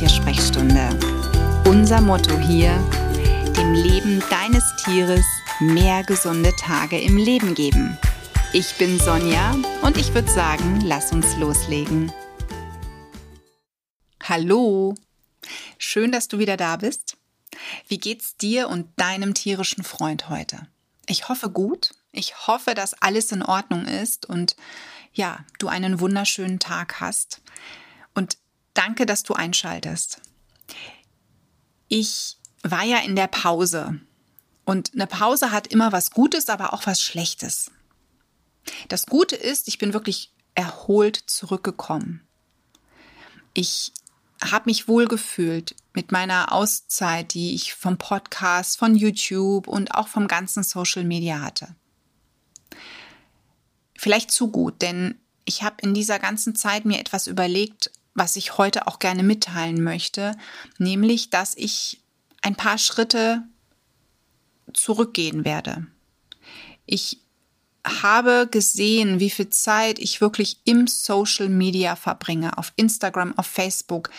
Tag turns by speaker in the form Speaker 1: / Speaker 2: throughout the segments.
Speaker 1: Tiersprechstunde. Unser Motto hier, dem Leben deines Tieres mehr gesunde Tage im Leben geben. Ich bin Sonja und ich würde sagen, lass uns loslegen. Hallo, schön, dass du wieder da bist. Wie geht's dir und deinem tierischen Freund heute? Ich hoffe gut. Ich hoffe, dass alles in Ordnung ist und ja, du einen wunderschönen Tag hast. Danke, dass du einschaltest. Ich war ja in der Pause. Und eine Pause hat immer was Gutes, aber auch was Schlechtes. Das Gute ist, ich bin wirklich erholt zurückgekommen. Ich habe mich wohl gefühlt mit meiner Auszeit, die ich vom Podcast, von YouTube und auch vom ganzen Social Media hatte. Vielleicht zu gut, denn ich habe in dieser ganzen Zeit mir etwas überlegt, was ich heute auch gerne mitteilen möchte, nämlich, dass ich ein paar Schritte zurückgehen werde. Ich habe gesehen, wie viel Zeit ich wirklich im Social Media verbringe, auf Instagram, auf Facebook,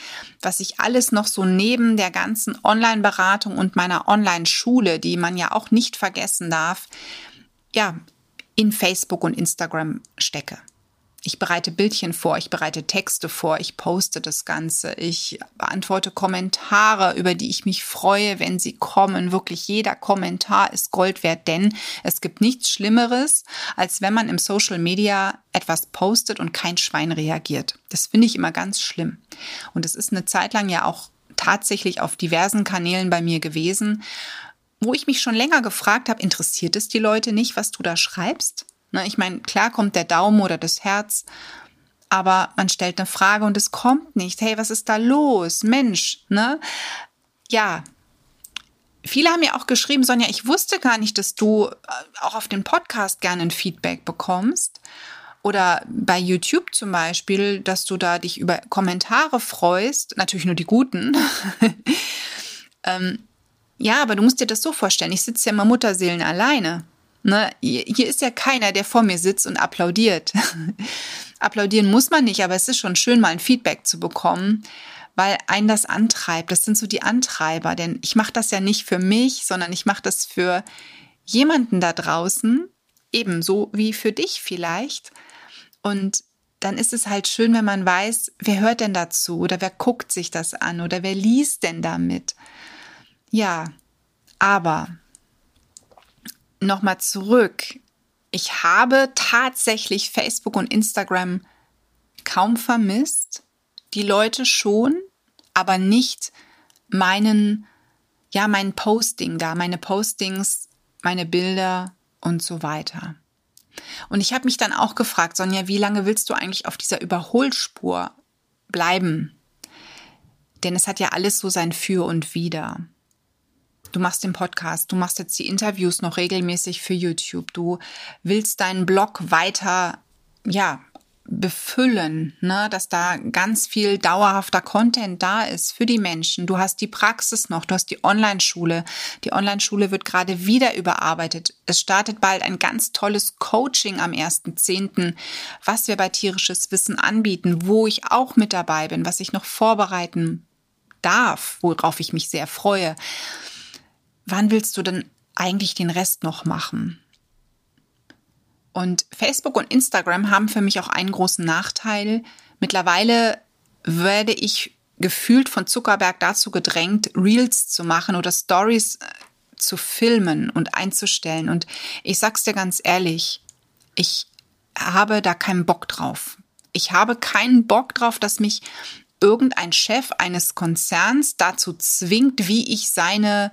Speaker 1: was ich alles noch so neben der ganzen Online-Beratung und meiner Online-Schule, die man ja auch nicht vergessen darf, ja, in Facebook und Instagram stecke. Ich bereite Bildchen vor, ich bereite Texte vor, ich poste das Ganze, ich beantworte Kommentare, über die ich mich freue, wenn sie kommen. Wirklich jeder Kommentar ist Gold wert, denn es gibt nichts Schlimmeres, als wenn man im Social Media etwas postet und kein Schwein reagiert. Das finde ich immer ganz schlimm. Und es ist eine Zeit lang ja auch tatsächlich auf diversen Kanälen bei mir gewesen, wo ich mich schon länger gefragt habe, interessiert es die Leute nicht, was du da schreibst? Ne, ich meine, klar kommt der Daumen oder das Herz, aber man stellt eine Frage und es kommt nicht. Hey, was ist da los? Mensch, ne? Ja. Viele haben ja auch geschrieben, Sonja, ich wusste gar nicht, dass du äh, auch auf den Podcast gerne ein Feedback bekommst. Oder bei YouTube zum Beispiel, dass du da dich über Kommentare freust, natürlich nur die guten. ähm, ja, aber du musst dir das so vorstellen, ich sitze ja immer Mutterseelen alleine. Ne? Hier ist ja keiner, der vor mir sitzt und applaudiert. Applaudieren muss man nicht, aber es ist schon schön, mal ein Feedback zu bekommen, weil einen das antreibt. Das sind so die Antreiber, denn ich mache das ja nicht für mich, sondern ich mache das für jemanden da draußen, ebenso wie für dich vielleicht. Und dann ist es halt schön, wenn man weiß, wer hört denn dazu oder wer guckt sich das an oder wer liest denn damit. Ja, aber nochmal zurück. Ich habe tatsächlich Facebook und Instagram kaum vermisst. Die Leute schon, aber nicht meinen, ja, mein Posting da, meine Postings, meine Bilder und so weiter. Und ich habe mich dann auch gefragt, Sonja, wie lange willst du eigentlich auf dieser Überholspur bleiben? Denn es hat ja alles so sein Für und Wider. Du machst den Podcast, du machst jetzt die Interviews noch regelmäßig für YouTube, du willst deinen Blog weiter, ja, befüllen, ne, dass da ganz viel dauerhafter Content da ist für die Menschen. Du hast die Praxis noch, du hast die Online-Schule. Die Online-Schule wird gerade wieder überarbeitet. Es startet bald ein ganz tolles Coaching am 1.10., was wir bei tierisches Wissen anbieten, wo ich auch mit dabei bin, was ich noch vorbereiten darf, worauf ich mich sehr freue wann willst du denn eigentlich den Rest noch machen? Und Facebook und Instagram haben für mich auch einen großen Nachteil. Mittlerweile werde ich gefühlt von Zuckerberg dazu gedrängt, Reels zu machen oder Stories äh, zu filmen und einzustellen. Und ich sag's dir ganz ehrlich, ich habe da keinen Bock drauf. Ich habe keinen Bock drauf, dass mich irgendein Chef eines Konzerns dazu zwingt, wie ich seine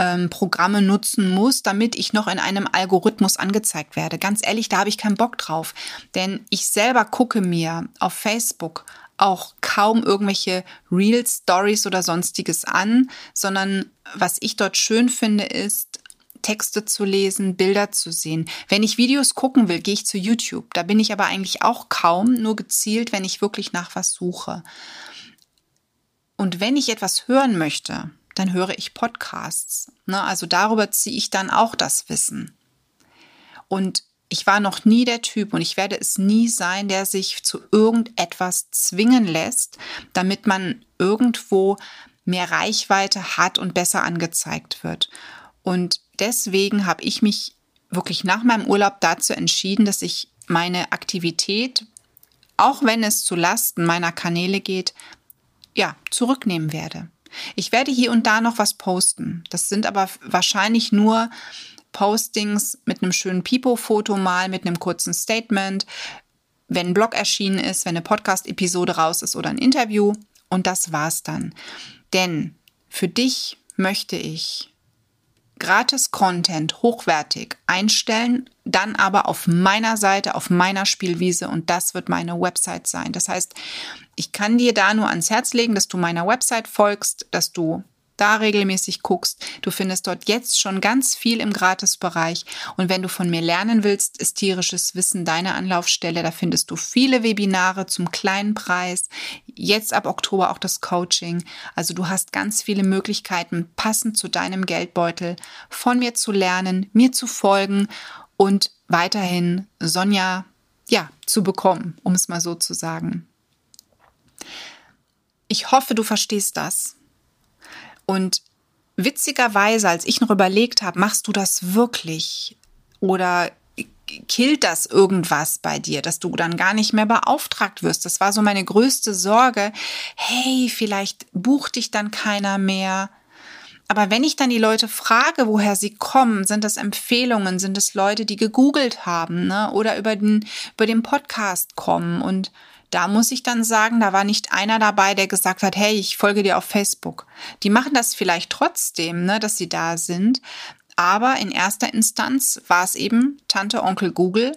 Speaker 1: ähm, Programme nutzen muss, damit ich noch in einem Algorithmus angezeigt werde. Ganz ehrlich, da habe ich keinen Bock drauf. Denn ich selber gucke mir auf Facebook auch kaum irgendwelche Real Stories oder sonstiges an, sondern was ich dort schön finde, ist, Texte zu lesen, Bilder zu sehen. Wenn ich Videos gucken will, gehe ich zu YouTube. Da bin ich aber eigentlich auch kaum, nur gezielt, wenn ich wirklich nach was suche. Und wenn ich etwas hören möchte, dann höre ich Podcasts. Ne? Also darüber ziehe ich dann auch das Wissen. Und ich war noch nie der Typ und ich werde es nie sein, der sich zu irgendetwas zwingen lässt, damit man irgendwo mehr Reichweite hat und besser angezeigt wird. Und deswegen habe ich mich wirklich nach meinem Urlaub dazu entschieden, dass ich meine Aktivität, auch wenn es zu Lasten meiner Kanäle geht, ja, zurücknehmen werde. Ich werde hier und da noch was posten. Das sind aber wahrscheinlich nur Postings mit einem schönen Pipo-Foto mal, mit einem kurzen Statement, wenn ein Blog erschienen ist, wenn eine Podcast-Episode raus ist oder ein Interview. Und das war's dann. Denn für dich möchte ich gratis Content hochwertig einstellen, dann aber auf meiner Seite, auf meiner Spielwiese und das wird meine Website sein. Das heißt, ich kann dir da nur ans Herz legen, dass du meiner Website folgst, dass du da regelmäßig guckst. Du findest dort jetzt schon ganz viel im Gratisbereich. Und wenn du von mir lernen willst, ist tierisches Wissen deine Anlaufstelle. Da findest du viele Webinare zum kleinen Preis. Jetzt ab Oktober auch das Coaching. Also du hast ganz viele Möglichkeiten, passend zu deinem Geldbeutel von mir zu lernen, mir zu folgen und weiterhin Sonja, ja, zu bekommen, um es mal so zu sagen. Ich hoffe, du verstehst das. Und witzigerweise, als ich noch überlegt habe, machst du das wirklich? Oder killt das irgendwas bei dir, dass du dann gar nicht mehr beauftragt wirst? Das war so meine größte Sorge. Hey, vielleicht bucht dich dann keiner mehr. Aber wenn ich dann die Leute frage, woher sie kommen, sind das Empfehlungen, sind es Leute, die gegoogelt haben, ne? Oder über den, über den Podcast kommen und da muss ich dann sagen, da war nicht einer dabei, der gesagt hat, hey, ich folge dir auf Facebook. Die machen das vielleicht trotzdem, ne, dass sie da sind. Aber in erster Instanz war es eben Tante, Onkel Google,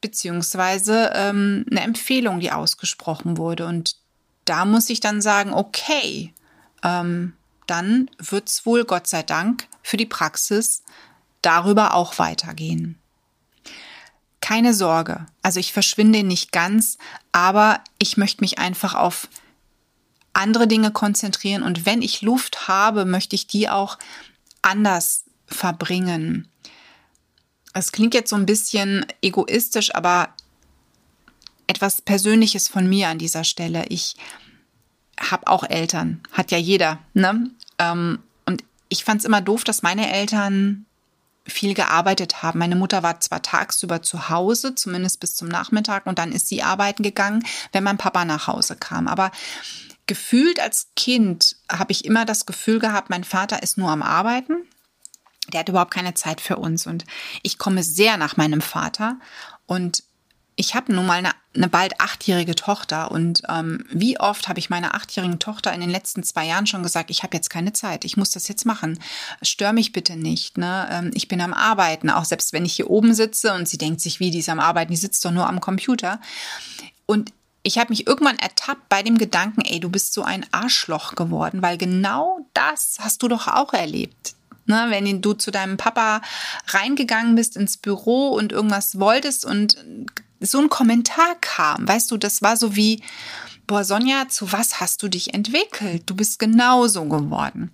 Speaker 1: beziehungsweise ähm, eine Empfehlung, die ausgesprochen wurde. Und da muss ich dann sagen, okay, ähm, dann wird's wohl, Gott sei Dank, für die Praxis darüber auch weitergehen keine Sorge. Also ich verschwinde nicht ganz, aber ich möchte mich einfach auf andere Dinge konzentrieren und wenn ich Luft habe, möchte ich die auch anders verbringen. Es klingt jetzt so ein bisschen egoistisch, aber etwas Persönliches von mir an dieser Stelle. Ich habe auch Eltern, hat ja jeder, ne? Ähm, und ich fand es immer doof, dass meine Eltern viel gearbeitet haben. Meine Mutter war zwar tagsüber zu Hause, zumindest bis zum Nachmittag, und dann ist sie arbeiten gegangen, wenn mein Papa nach Hause kam. Aber gefühlt als Kind habe ich immer das Gefühl gehabt, mein Vater ist nur am Arbeiten. Der hat überhaupt keine Zeit für uns. Und ich komme sehr nach meinem Vater. Und ich habe nun mal eine, eine, bald achtjährige Tochter und ähm, wie oft habe ich meiner achtjährigen Tochter in den letzten zwei Jahren schon gesagt, ich habe jetzt keine Zeit, ich muss das jetzt machen, stör mich bitte nicht, ne? Ähm, ich bin am Arbeiten, auch selbst wenn ich hier oben sitze und sie denkt sich, wie die ist am Arbeiten, die sitzt doch nur am Computer und ich habe mich irgendwann ertappt bei dem Gedanken, ey, du bist so ein Arschloch geworden, weil genau das hast du doch auch erlebt. Ne, wenn du zu deinem Papa reingegangen bist ins Büro und irgendwas wolltest und so ein Kommentar kam, weißt du, das war so wie, boah, Sonja, zu was hast du dich entwickelt? Du bist genauso geworden.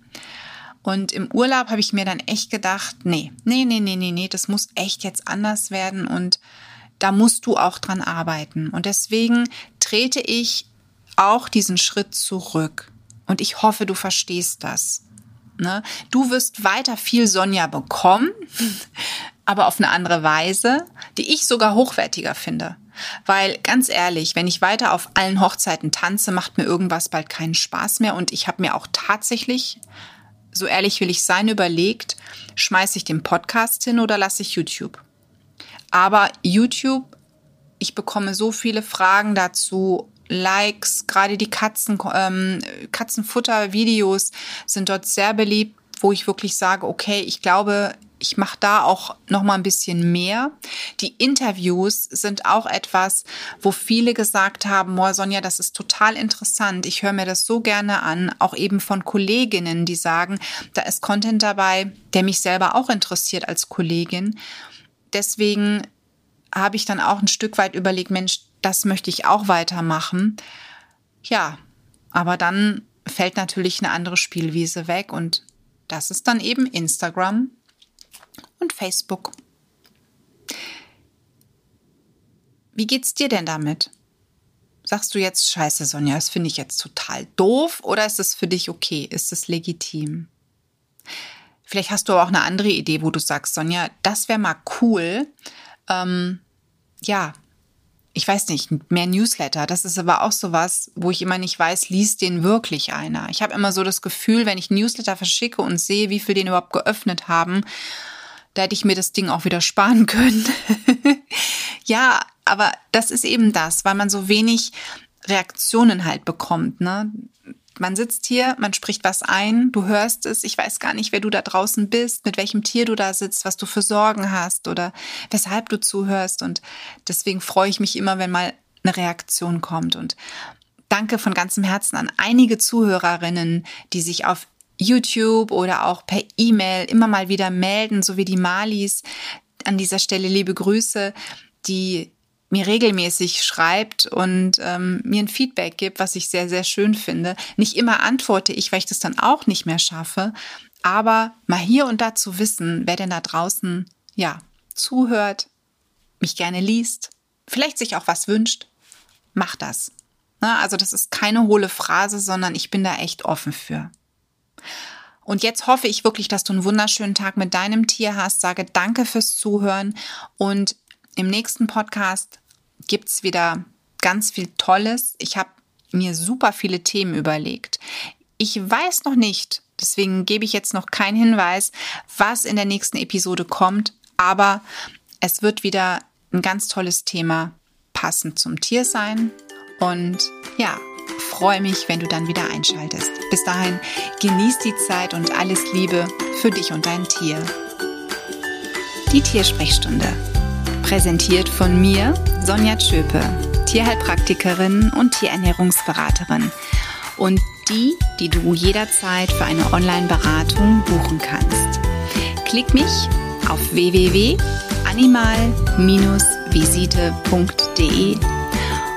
Speaker 1: Und im Urlaub habe ich mir dann echt gedacht, nee, nee, nee, nee, nee, nee, das muss echt jetzt anders werden und da musst du auch dran arbeiten. Und deswegen trete ich auch diesen Schritt zurück. Und ich hoffe, du verstehst das. Ne? Du wirst weiter viel Sonja bekommen, aber auf eine andere Weise, die ich sogar hochwertiger finde. Weil ganz ehrlich, wenn ich weiter auf allen Hochzeiten tanze, macht mir irgendwas bald keinen Spaß mehr. Und ich habe mir auch tatsächlich, so ehrlich will ich sein, überlegt, schmeiße ich den Podcast hin oder lasse ich YouTube? Aber YouTube, ich bekomme so viele Fragen dazu, Likes, gerade die Katzen, ähm, Katzenfutter-Videos sind dort sehr beliebt, wo ich wirklich sage, okay, ich glaube, ich mache da auch noch mal ein bisschen mehr. Die Interviews sind auch etwas, wo viele gesagt haben, boah, Sonja, das ist total interessant. Ich höre mir das so gerne an, auch eben von Kolleginnen, die sagen, da ist Content dabei, der mich selber auch interessiert als Kollegin. Deswegen habe ich dann auch ein Stück weit überlegt, Mensch, das möchte ich auch weitermachen. Ja, aber dann fällt natürlich eine andere Spielwiese weg und das ist dann eben Instagram und Facebook. Wie geht's dir denn damit? Sagst du jetzt, scheiße, Sonja, das finde ich jetzt total doof oder ist es für dich okay? Ist es legitim? Vielleicht hast du auch eine andere Idee, wo du sagst, Sonja, das wäre mal cool. Ähm, ja, ich weiß nicht, mehr Newsletter. Das ist aber auch sowas, wo ich immer nicht weiß, liest den wirklich einer. Ich habe immer so das Gefühl, wenn ich Newsletter verschicke und sehe, wie viel den überhaupt geöffnet haben, da hätte ich mir das Ding auch wieder sparen können. ja, aber das ist eben das, weil man so wenig Reaktionen halt bekommt. Ne? Man sitzt hier, man spricht was ein, du hörst es, ich weiß gar nicht, wer du da draußen bist, mit welchem Tier du da sitzt, was du für Sorgen hast oder weshalb du zuhörst. Und deswegen freue ich mich immer, wenn mal eine Reaktion kommt. Und danke von ganzem Herzen an einige Zuhörerinnen, die sich auf YouTube oder auch per E-Mail immer mal wieder melden, so wie die Malis. An dieser Stelle liebe Grüße, die mir regelmäßig schreibt und ähm, mir ein Feedback gibt, was ich sehr, sehr schön finde. Nicht immer antworte ich, weil ich das dann auch nicht mehr schaffe, aber mal hier und da zu wissen, wer denn da draußen, ja, zuhört, mich gerne liest, vielleicht sich auch was wünscht, mach das. Na, also das ist keine hohle Phrase, sondern ich bin da echt offen für. Und jetzt hoffe ich wirklich, dass du einen wunderschönen Tag mit deinem Tier hast. Sage danke fürs Zuhören und im nächsten Podcast gibt's wieder ganz viel Tolles. Ich habe mir super viele Themen überlegt. Ich weiß noch nicht, deswegen gebe ich jetzt noch keinen Hinweis, was in der nächsten Episode kommt, aber es wird wieder ein ganz tolles Thema passend zum Tier sein. Und ja, freue mich, wenn du dann wieder einschaltest. Bis dahin, genieß die Zeit und alles Liebe für dich und dein Tier. Die Tiersprechstunde Präsentiert von mir, Sonja Tschöpe, Tierheilpraktikerin und Tierernährungsberaterin. Und die, die du jederzeit für eine Online-Beratung buchen kannst. Klick mich auf www.animal-visite.de